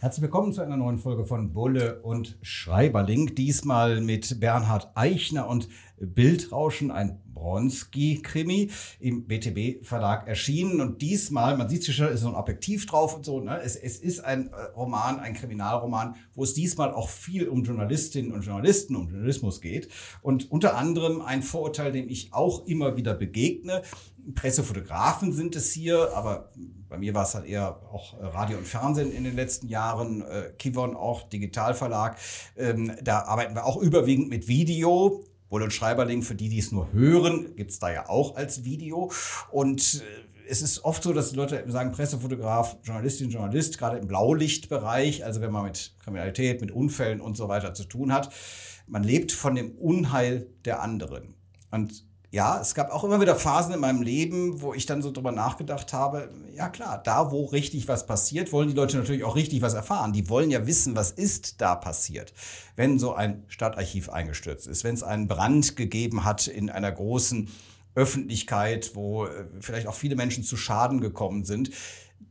Herzlich willkommen zu einer neuen Folge von Bulle und Schreiberling. Diesmal mit Bernhard Eichner und Bildrauschen, ein Bronski-Krimi im BTB-Verlag erschienen. Und diesmal, man sieht schon, ist so ein Objektiv drauf und so. Ne? Es, es ist ein äh, Roman, ein Kriminalroman, wo es diesmal auch viel um Journalistinnen und Journalisten, um Journalismus geht. Und unter anderem ein Vorurteil, dem ich auch immer wieder begegne. Pressefotografen sind es hier, aber bei mir war es halt eher auch äh, Radio und Fernsehen in den letzten Jahren, äh, Kivon auch, Digitalverlag. Ähm, da arbeiten wir auch überwiegend mit Video. Bull und Schreiberling, für die, die es nur hören, gibt es da ja auch als Video. Und äh, es ist oft so, dass die Leute sagen, Pressefotograf, Journalistin, Journalist, gerade im Blaulichtbereich, also wenn man mit Kriminalität, mit Unfällen und so weiter zu tun hat, man lebt von dem Unheil der anderen. Und ja, es gab auch immer wieder Phasen in meinem Leben, wo ich dann so drüber nachgedacht habe, ja klar, da wo richtig was passiert, wollen die Leute natürlich auch richtig was erfahren. Die wollen ja wissen, was ist da passiert. Wenn so ein Stadtarchiv eingestürzt ist, wenn es einen Brand gegeben hat in einer großen Öffentlichkeit, wo äh, vielleicht auch viele Menschen zu Schaden gekommen sind,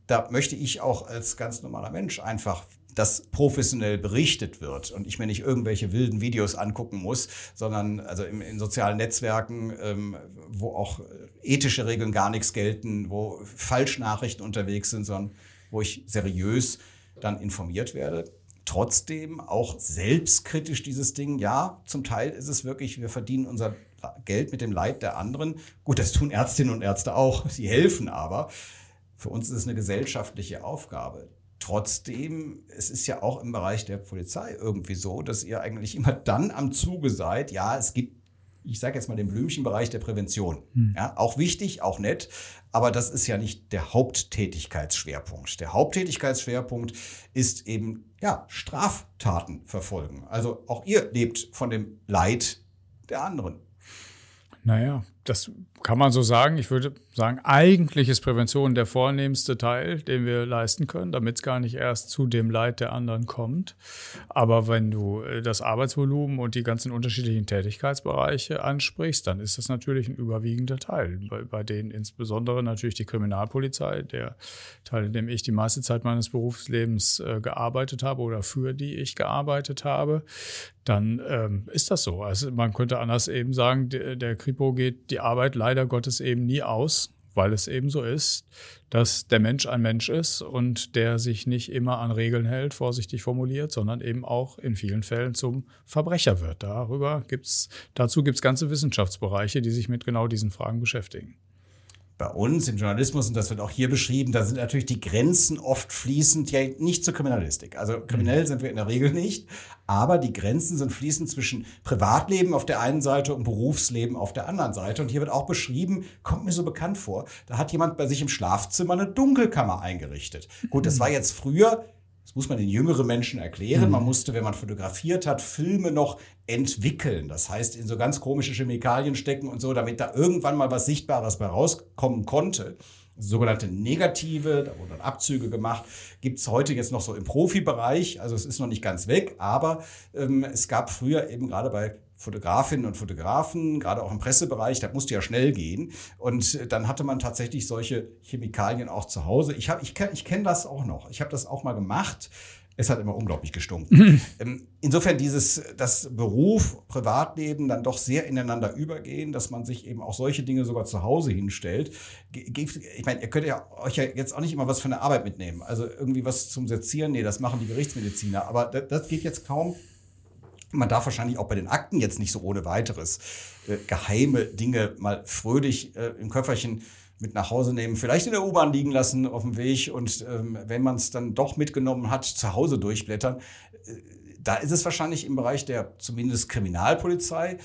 da möchte ich auch als ganz normaler Mensch einfach dass professionell berichtet wird und ich mir nicht irgendwelche wilden Videos angucken muss, sondern also in, in sozialen Netzwerken, ähm, wo auch ethische Regeln gar nichts gelten, wo Falschnachrichten unterwegs sind, sondern wo ich seriös dann informiert werde. Trotzdem auch selbstkritisch dieses Ding, ja, zum Teil ist es wirklich, wir verdienen unser Geld mit dem Leid der anderen. Gut, das tun Ärztinnen und Ärzte auch, sie helfen aber. Für uns ist es eine gesellschaftliche Aufgabe. Trotzdem, es ist ja auch im Bereich der Polizei irgendwie so, dass ihr eigentlich immer dann am Zuge seid. Ja, es gibt, ich sage jetzt mal den Blümchenbereich der Prävention. Hm. Ja, auch wichtig, auch nett, aber das ist ja nicht der Haupttätigkeitsschwerpunkt. Der Haupttätigkeitsschwerpunkt ist eben ja Straftaten verfolgen. Also auch ihr lebt von dem Leid der anderen. Naja, das kann man so sagen. Ich würde sagen, eigentlich ist Prävention der vornehmste Teil, den wir leisten können, damit es gar nicht erst zu dem Leid der anderen kommt. Aber wenn du äh, das Arbeitsvolumen und die ganzen unterschiedlichen Tätigkeitsbereiche ansprichst, dann ist das natürlich ein überwiegender Teil, bei, bei denen insbesondere natürlich die Kriminalpolizei, der Teil, in dem ich die meiste Zeit meines Berufslebens äh, gearbeitet habe oder für die ich gearbeitet habe, dann ähm, ist das so. Also man könnte anders eben sagen, der, der Kripo geht die Arbeit leider Gottes eben nie aus, weil es eben so ist, dass der Mensch ein Mensch ist und der sich nicht immer an Regeln hält, vorsichtig formuliert, sondern eben auch in vielen Fällen zum Verbrecher wird. Darüber gibt's, dazu gibt es ganze Wissenschaftsbereiche, die sich mit genau diesen Fragen beschäftigen bei uns im Journalismus, und das wird auch hier beschrieben, da sind natürlich die Grenzen oft fließend, ja nicht zur Kriminalistik. Also kriminell sind wir in der Regel nicht, aber die Grenzen sind fließend zwischen Privatleben auf der einen Seite und Berufsleben auf der anderen Seite. Und hier wird auch beschrieben, kommt mir so bekannt vor, da hat jemand bei sich im Schlafzimmer eine Dunkelkammer eingerichtet. Gut, das war jetzt früher das muss man den jüngeren Menschen erklären. Mhm. Man musste, wenn man fotografiert hat, Filme noch entwickeln. Das heißt, in so ganz komische Chemikalien stecken und so, damit da irgendwann mal was Sichtbares bei rauskommen konnte. Sogenannte Negative, da wurden dann Abzüge gemacht, gibt es heute jetzt noch so im Profibereich. Also es ist noch nicht ganz weg, aber ähm, es gab früher eben gerade bei Fotografinnen und Fotografen, gerade auch im Pressebereich, da musste ja schnell gehen. Und dann hatte man tatsächlich solche Chemikalien auch zu Hause. Ich, hab, ich kenne ich kenn das auch noch. Ich habe das auch mal gemacht. Es hat immer unglaublich gestunken. Mhm. Insofern dieses, das Beruf, Privatleben dann doch sehr ineinander übergehen, dass man sich eben auch solche Dinge sogar zu Hause hinstellt. Ich meine, ihr könnt ja euch ja jetzt auch nicht immer was von der Arbeit mitnehmen. Also irgendwie was zum Sezieren, nee, das machen die Gerichtsmediziner. Aber das, das geht jetzt kaum man darf wahrscheinlich auch bei den Akten jetzt nicht so ohne weiteres äh, geheime Dinge mal fröhlich äh, im Köfferchen mit nach Hause nehmen, vielleicht in der U-Bahn liegen lassen auf dem Weg und ähm, wenn man es dann doch mitgenommen hat, zu Hause durchblättern. Äh, da ist es wahrscheinlich im Bereich der zumindest Kriminalpolizei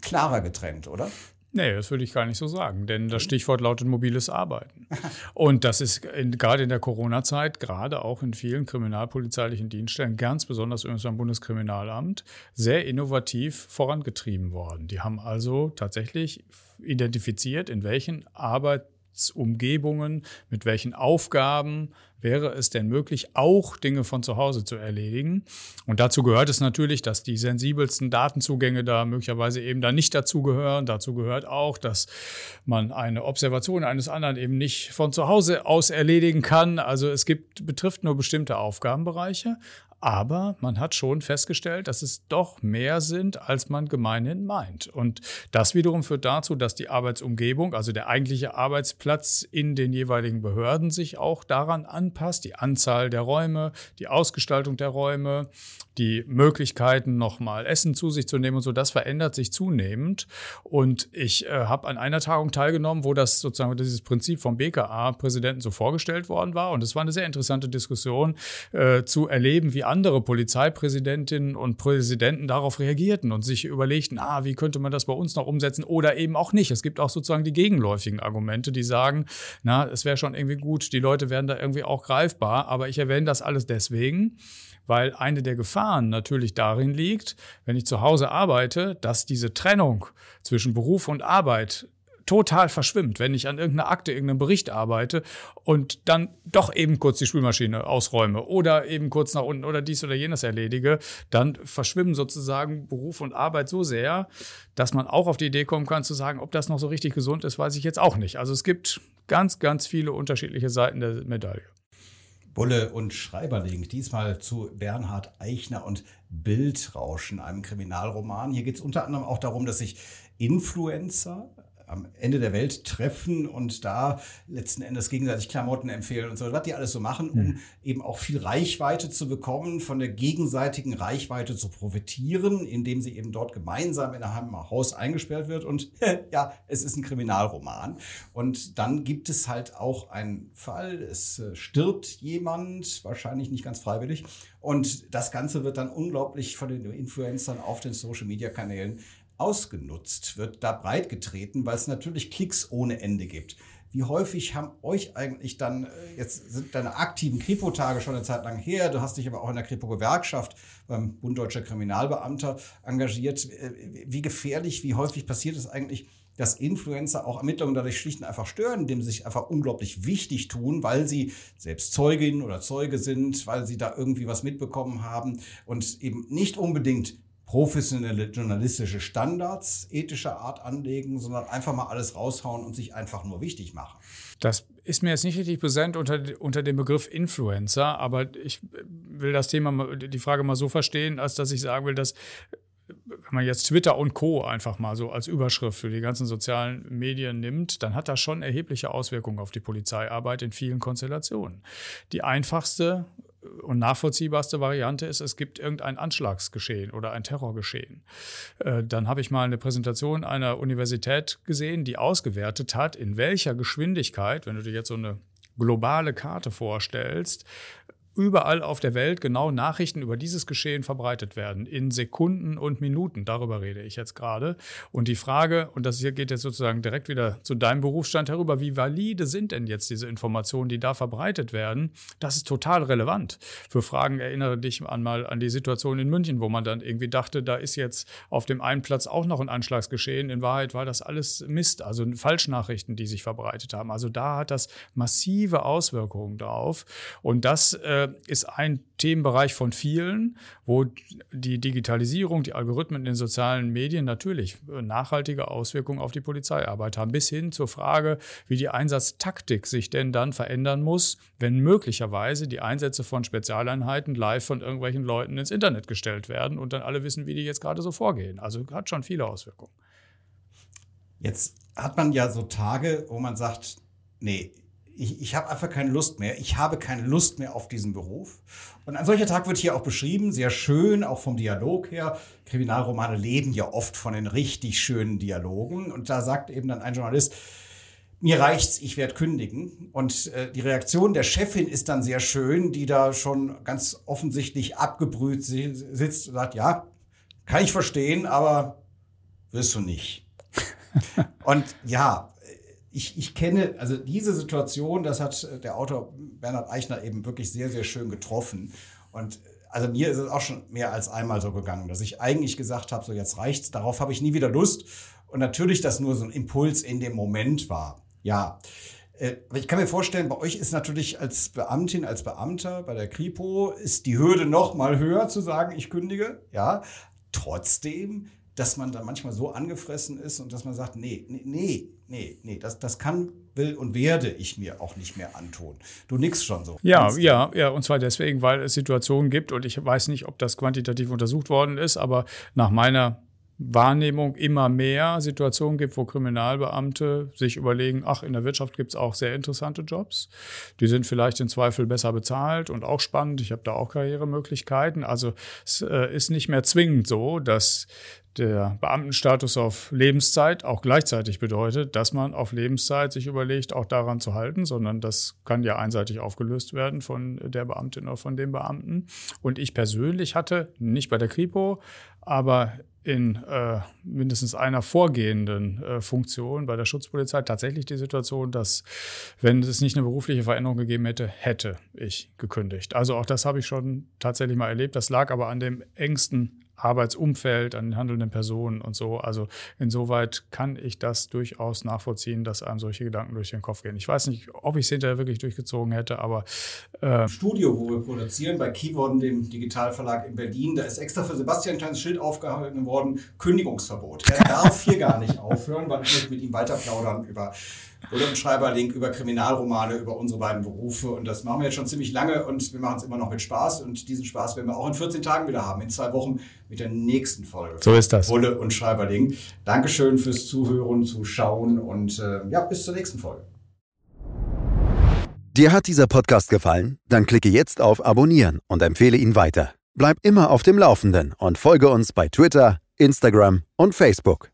klarer getrennt, oder? Nee, das würde ich gar nicht so sagen, denn das Stichwort lautet mobiles Arbeiten. Und das ist in, gerade in der Corona-Zeit, gerade auch in vielen kriminalpolizeilichen Dienststellen, ganz besonders übrigens beim Bundeskriminalamt, sehr innovativ vorangetrieben worden. Die haben also tatsächlich identifiziert, in welchen Arbeitsumgebungen, mit welchen Aufgaben wäre es denn möglich, auch Dinge von zu Hause zu erledigen. Und dazu gehört es natürlich, dass die sensibelsten Datenzugänge da möglicherweise eben da nicht dazugehören. Dazu gehört auch, dass man eine Observation eines anderen eben nicht von zu Hause aus erledigen kann. Also es gibt, betrifft nur bestimmte Aufgabenbereiche. Aber man hat schon festgestellt, dass es doch mehr sind, als man gemeinhin meint. Und das wiederum führt dazu, dass die Arbeitsumgebung, also der eigentliche Arbeitsplatz in den jeweiligen Behörden sich auch daran anpasst. Die Anzahl der Räume, die Ausgestaltung der Räume, die Möglichkeiten, nochmal Essen zu sich zu nehmen und so, das verändert sich zunehmend. Und ich äh, habe an einer Tagung teilgenommen, wo das sozusagen dieses Prinzip vom BKA-Präsidenten so vorgestellt worden war. Und es war eine sehr interessante Diskussion äh, zu erleben, wie andere Polizeipräsidentinnen und Präsidenten darauf reagierten und sich überlegten, ah, wie könnte man das bei uns noch umsetzen oder eben auch nicht. Es gibt auch sozusagen die gegenläufigen Argumente, die sagen, na, es wäre schon irgendwie gut, die Leute werden da irgendwie auch greifbar, aber ich erwähne das alles deswegen, weil eine der Gefahren natürlich darin liegt, wenn ich zu Hause arbeite, dass diese Trennung zwischen Beruf und Arbeit total verschwimmt, wenn ich an irgendeiner Akte, irgendeinem Bericht arbeite und dann doch eben kurz die Spülmaschine ausräume oder eben kurz nach unten oder dies oder jenes erledige, dann verschwimmen sozusagen Beruf und Arbeit so sehr, dass man auch auf die Idee kommen kann zu sagen, ob das noch so richtig gesund ist, weiß ich jetzt auch nicht. Also es gibt ganz, ganz viele unterschiedliche Seiten der Medaille. Bulle und Schreiberling, diesmal zu Bernhard Eichner und Bildrauschen, einem Kriminalroman. Hier geht es unter anderem auch darum, dass sich Influencer am Ende der Welt treffen und da letzten Endes gegenseitig Klamotten empfehlen und so, was die alles so machen, um mhm. eben auch viel Reichweite zu bekommen, von der gegenseitigen Reichweite zu profitieren, indem sie eben dort gemeinsam in einem Haus eingesperrt wird. Und ja, es ist ein Kriminalroman. Und dann gibt es halt auch einen Fall, es äh, stirbt jemand, wahrscheinlich nicht ganz freiwillig. Und das Ganze wird dann unglaublich von den Influencern auf den Social-Media-Kanälen ausgenutzt, wird da breitgetreten, weil es natürlich Klicks ohne Ende gibt. Wie häufig haben euch eigentlich dann, äh, jetzt sind deine aktiven Kripo-Tage schon eine Zeit lang her, du hast dich aber auch in der Kripo-Gewerkschaft beim Bund Deutscher Kriminalbeamter engagiert. Äh, wie gefährlich, wie häufig passiert es eigentlich, dass Influencer auch Ermittlungen dadurch schlicht und einfach stören, indem sie sich einfach unglaublich wichtig tun, weil sie selbst Zeugin oder Zeuge sind, weil sie da irgendwie was mitbekommen haben und eben nicht unbedingt professionelle journalistische Standards ethischer Art anlegen, sondern einfach mal alles raushauen und sich einfach nur wichtig machen. Das ist mir jetzt nicht richtig präsent unter, unter dem Begriff Influencer, aber ich will das Thema, die Frage mal so verstehen, als dass ich sagen will, dass wenn man jetzt Twitter und Co. einfach mal so als Überschrift für die ganzen sozialen Medien nimmt, dann hat das schon erhebliche Auswirkungen auf die Polizeiarbeit in vielen Konstellationen. Die einfachste und nachvollziehbarste Variante ist, es gibt irgendein Anschlagsgeschehen oder ein Terrorgeschehen. Äh, dann habe ich mal eine Präsentation einer Universität gesehen, die ausgewertet hat, in welcher Geschwindigkeit, wenn du dir jetzt so eine globale Karte vorstellst, überall auf der Welt genau Nachrichten über dieses Geschehen verbreitet werden, in Sekunden und Minuten. Darüber rede ich jetzt gerade. Und die Frage, und das hier geht jetzt sozusagen direkt wieder zu deinem Berufsstand herüber, wie valide sind denn jetzt diese Informationen, die da verbreitet werden? Das ist total relevant. Für Fragen erinnere dich einmal an die Situation in München, wo man dann irgendwie dachte, da ist jetzt auf dem einen Platz auch noch ein Anschlagsgeschehen. In Wahrheit war das alles Mist, also Falschnachrichten, die sich verbreitet haben. Also da hat das massive Auswirkungen drauf. Und das äh, ist ein Themenbereich von vielen, wo die Digitalisierung, die Algorithmen in den sozialen Medien natürlich nachhaltige Auswirkungen auf die Polizeiarbeit haben, bis hin zur Frage, wie die Einsatztaktik sich denn dann verändern muss, wenn möglicherweise die Einsätze von Spezialeinheiten live von irgendwelchen Leuten ins Internet gestellt werden und dann alle wissen, wie die jetzt gerade so vorgehen. Also hat schon viele Auswirkungen. Jetzt hat man ja so Tage, wo man sagt, nee, ich, ich habe einfach keine Lust mehr. Ich habe keine Lust mehr auf diesen Beruf. Und ein solcher Tag wird hier auch beschrieben, sehr schön, auch vom Dialog her. Kriminalromane leben ja oft von den richtig schönen Dialogen. Und da sagt eben dann ein Journalist, mir reicht's, ich werde kündigen. Und äh, die Reaktion der Chefin ist dann sehr schön, die da schon ganz offensichtlich abgebrüht sitzt und sagt, ja, kann ich verstehen, aber wirst du nicht. Und ja, ich, ich kenne, also diese Situation, das hat der Autor Bernhard Eichner eben wirklich sehr, sehr schön getroffen. Und also mir ist es auch schon mehr als einmal so gegangen, dass ich eigentlich gesagt habe, so jetzt reicht's, darauf habe ich nie wieder Lust. Und natürlich das nur so ein Impuls in dem Moment war. Ja, äh, aber ich kann mir vorstellen, bei euch ist natürlich als Beamtin, als Beamter bei der Kripo ist die Hürde noch mal höher zu sagen, ich kündige. Ja, trotzdem, dass man da manchmal so angefressen ist und dass man sagt, nee, nee, nee, nee, nee, das, das kann, will und werde ich mir auch nicht mehr antun. Du nix schon so. Ja, ja, ja, und zwar deswegen, weil es Situationen gibt und ich weiß nicht, ob das quantitativ untersucht worden ist, aber nach meiner Wahrnehmung immer mehr Situationen gibt, wo Kriminalbeamte sich überlegen, ach, in der Wirtschaft gibt es auch sehr interessante Jobs. Die sind vielleicht im Zweifel besser bezahlt und auch spannend. Ich habe da auch Karrieremöglichkeiten. Also es äh, ist nicht mehr zwingend so, dass der Beamtenstatus auf Lebenszeit auch gleichzeitig bedeutet, dass man auf Lebenszeit sich überlegt, auch daran zu halten, sondern das kann ja einseitig aufgelöst werden von der Beamtin oder von dem Beamten. Und ich persönlich hatte, nicht bei der Kripo, aber in äh, mindestens einer vorgehenden äh, Funktion bei der Schutzpolizei tatsächlich die Situation, dass, wenn es nicht eine berufliche Veränderung gegeben hätte, hätte ich gekündigt. Also auch das habe ich schon tatsächlich mal erlebt. Das lag aber an dem engsten Arbeitsumfeld, an den handelnden Personen und so. Also insoweit kann ich das durchaus nachvollziehen, dass einem solche Gedanken durch den Kopf gehen. Ich weiß nicht, ob ich es hinterher wirklich durchgezogen hätte, aber. Äh Studio, wo wir produzieren, bei Keyboard, dem Digitalverlag in Berlin, da ist extra für Sebastian ein kleines Schild aufgehalten worden: Kündigungsverbot. Er darf hier gar nicht aufhören, weil ich mit ihm weiter plaudern über oder ein Schreiberlink über Kriminalromane, über unsere beiden Berufe. Und das machen wir jetzt schon ziemlich lange und wir machen es immer noch mit Spaß. Und diesen Spaß werden wir auch in 14 Tagen wieder haben, in zwei Wochen mit der nächsten Folge. So ist das. Bulle und Schreiberling. Dankeschön fürs Zuhören, Zuschauen und äh, ja, bis zur nächsten Folge. Dir hat dieser Podcast gefallen? Dann klicke jetzt auf Abonnieren und empfehle ihn weiter. Bleib immer auf dem Laufenden und folge uns bei Twitter, Instagram und Facebook.